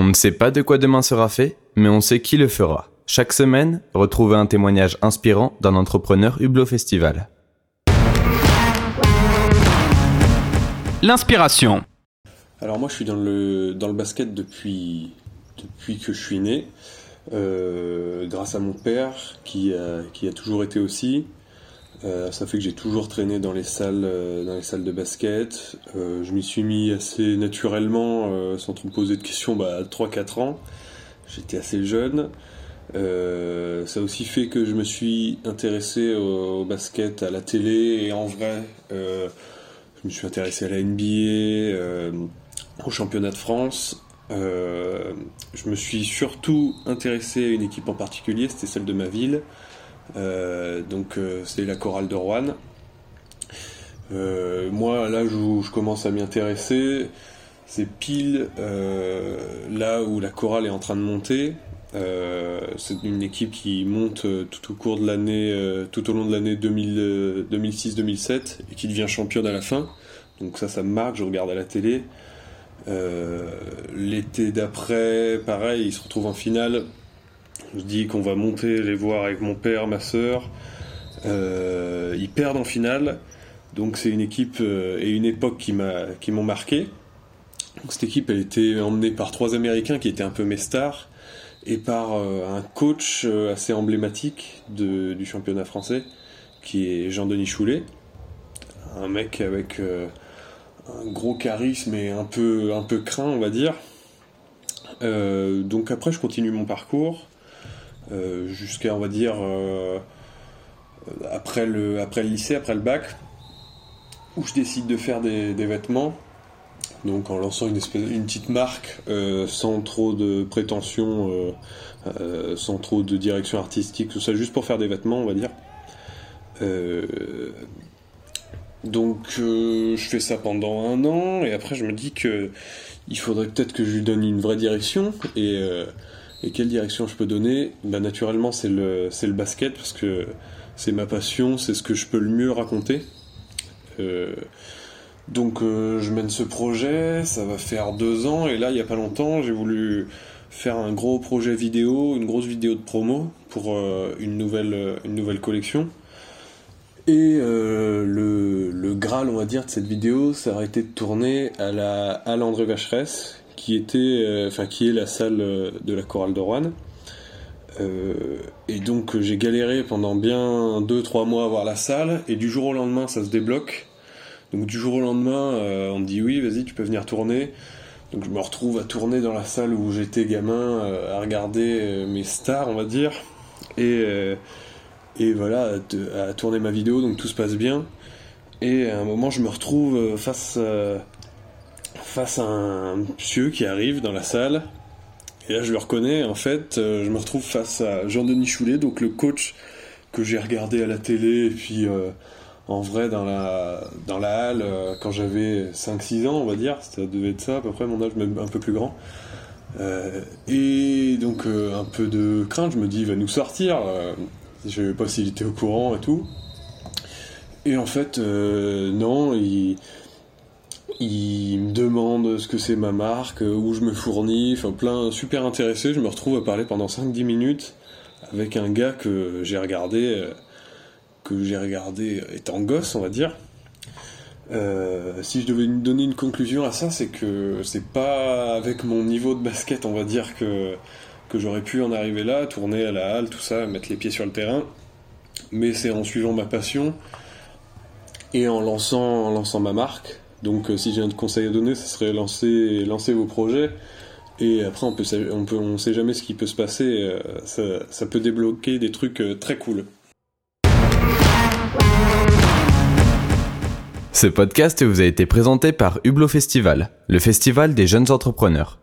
On ne sait pas de quoi demain sera fait, mais on sait qui le fera. Chaque semaine, retrouvez un témoignage inspirant d'un entrepreneur Hublot Festival. L'inspiration. Alors moi je suis dans le, dans le basket depuis, depuis que je suis né, euh, grâce à mon père qui a, qui a toujours été aussi. Euh, ça fait que j'ai toujours traîné dans les salles, euh, dans les salles de basket. Euh, je m'y suis mis assez naturellement, sans trop me poser de questions, bah, à 3-4 ans. J'étais assez jeune. ça a aussi fait que je me suis intéressé au, basket à la télé et en vrai. je me suis intéressé à la NBA, au championnat de France. je me suis surtout intéressé à une équipe en particulier, c'était celle de ma ville. Euh, donc euh, c'est la chorale de Rouen. Euh, moi, là où je commence à m'y intéresser, c'est pile là où la chorale est en train de monter. c'est une équipe qui monte tout au cours de l'année, tout au long de l'année 2006-2007 et qui devient championne à la fin. Donc ça, ça me marque. Je regarde à la télé. L'été d'après, pareil, ils se retrouvent en finale. Je dis qu'on va monter les voir avec mon père, ma soeur. Euh, ils perdent en finale. Donc c'est une équipe euh, et une époque qui m'ont marqué. cette équipe, elle était emmenée par trois Américains qui étaient un peu mes stars et par euh, un coach assez emblématique du championnat français qui est Jean-Denis Choulet, un mec avec un gros charisme et un peu un peu craint, on va dire. donc après, je continue mon parcours. Euh, jusqu'à, on va dire, euh, après, le, lycée, après le bac, où je décide de faire des, vêtements. Donc en lançant une, espèce, une petite marque euh, sans trop de prétention, sans trop de direction artistique, tout ça, juste pour faire des vêtements, on va dire. donc je fais ça pendant un an et après je me dis que il faudrait peut-être que je lui donne une vraie direction et et quelle direction je peux donner bah, Naturellement, c'est le, le basket parce que c'est ma passion, c'est ce que je peux le mieux raconter. Euh, donc euh, je mène ce projet, ça va faire deux ans, et là, il n'y a pas longtemps, j'ai voulu faire un gros projet vidéo, une grosse vidéo de promo pour euh, une, nouvelle, une nouvelle collection. Et le, le Graal, on va dire, de cette vidéo, ça aurait été de tourner à la Halle André Vacheresse, qui était, euh, enfin qui est la salle euh, de la chorale de Rouen. Euh, et donc j'ai galéré pendant bien 2-3 mois à voir la salle, et du jour au lendemain ça se débloque. Donc du jour au lendemain, on me dit oui, vas-y, tu peux venir tourner. Donc je me retrouve à tourner dans la salle où j'étais gamin, à regarder mes stars, on va dire. Et, et voilà, à, tourner ma vidéo, donc tout se passe bien. Et à un moment, je me retrouve face face à un monsieur qui arrive dans la salle. Et là, je le reconnais. En fait, euh, je me retrouve face à Jean-Denis Choulet, donc le coach que j'ai regardé à la télé et puis euh, en vrai dans la, dans la halle euh, quand j'avais 5-6 ans, on va dire. Ça devait être ça à peu près, mon âge, même un peu plus grand. et donc, un peu de crainte, je me dis, il va nous sortir. je ne savais pas s'il était au courant et tout. Et en fait, non, il demande ce que c'est ma marque, où je me fournis, enfin plein, super intéressé. Je me retrouve à parler pendant 5-10 minutes avec un gars que j'ai regardé, euh, que j'ai regardé étant gosse, on va dire. Euh, si je devais donner une conclusion à ça, c'est que c'est pas avec mon niveau de basket, on va dire, que, que j'aurais pu en arriver là, tourner à la halle, tout ça, mettre les pieds sur le terrain. Mais c'est en suivant ma passion et en lançant, en lançant ma marque donc euh, si j'ai un conseil à donner, ce serait lancer, vos projets. Et après, on peut, sait jamais ce qui peut se passer. Euh, ça, ça peut débloquer des trucs euh, très cool. Ce podcast vous a été présenté par Hublot Festival, le festival des jeunes entrepreneurs.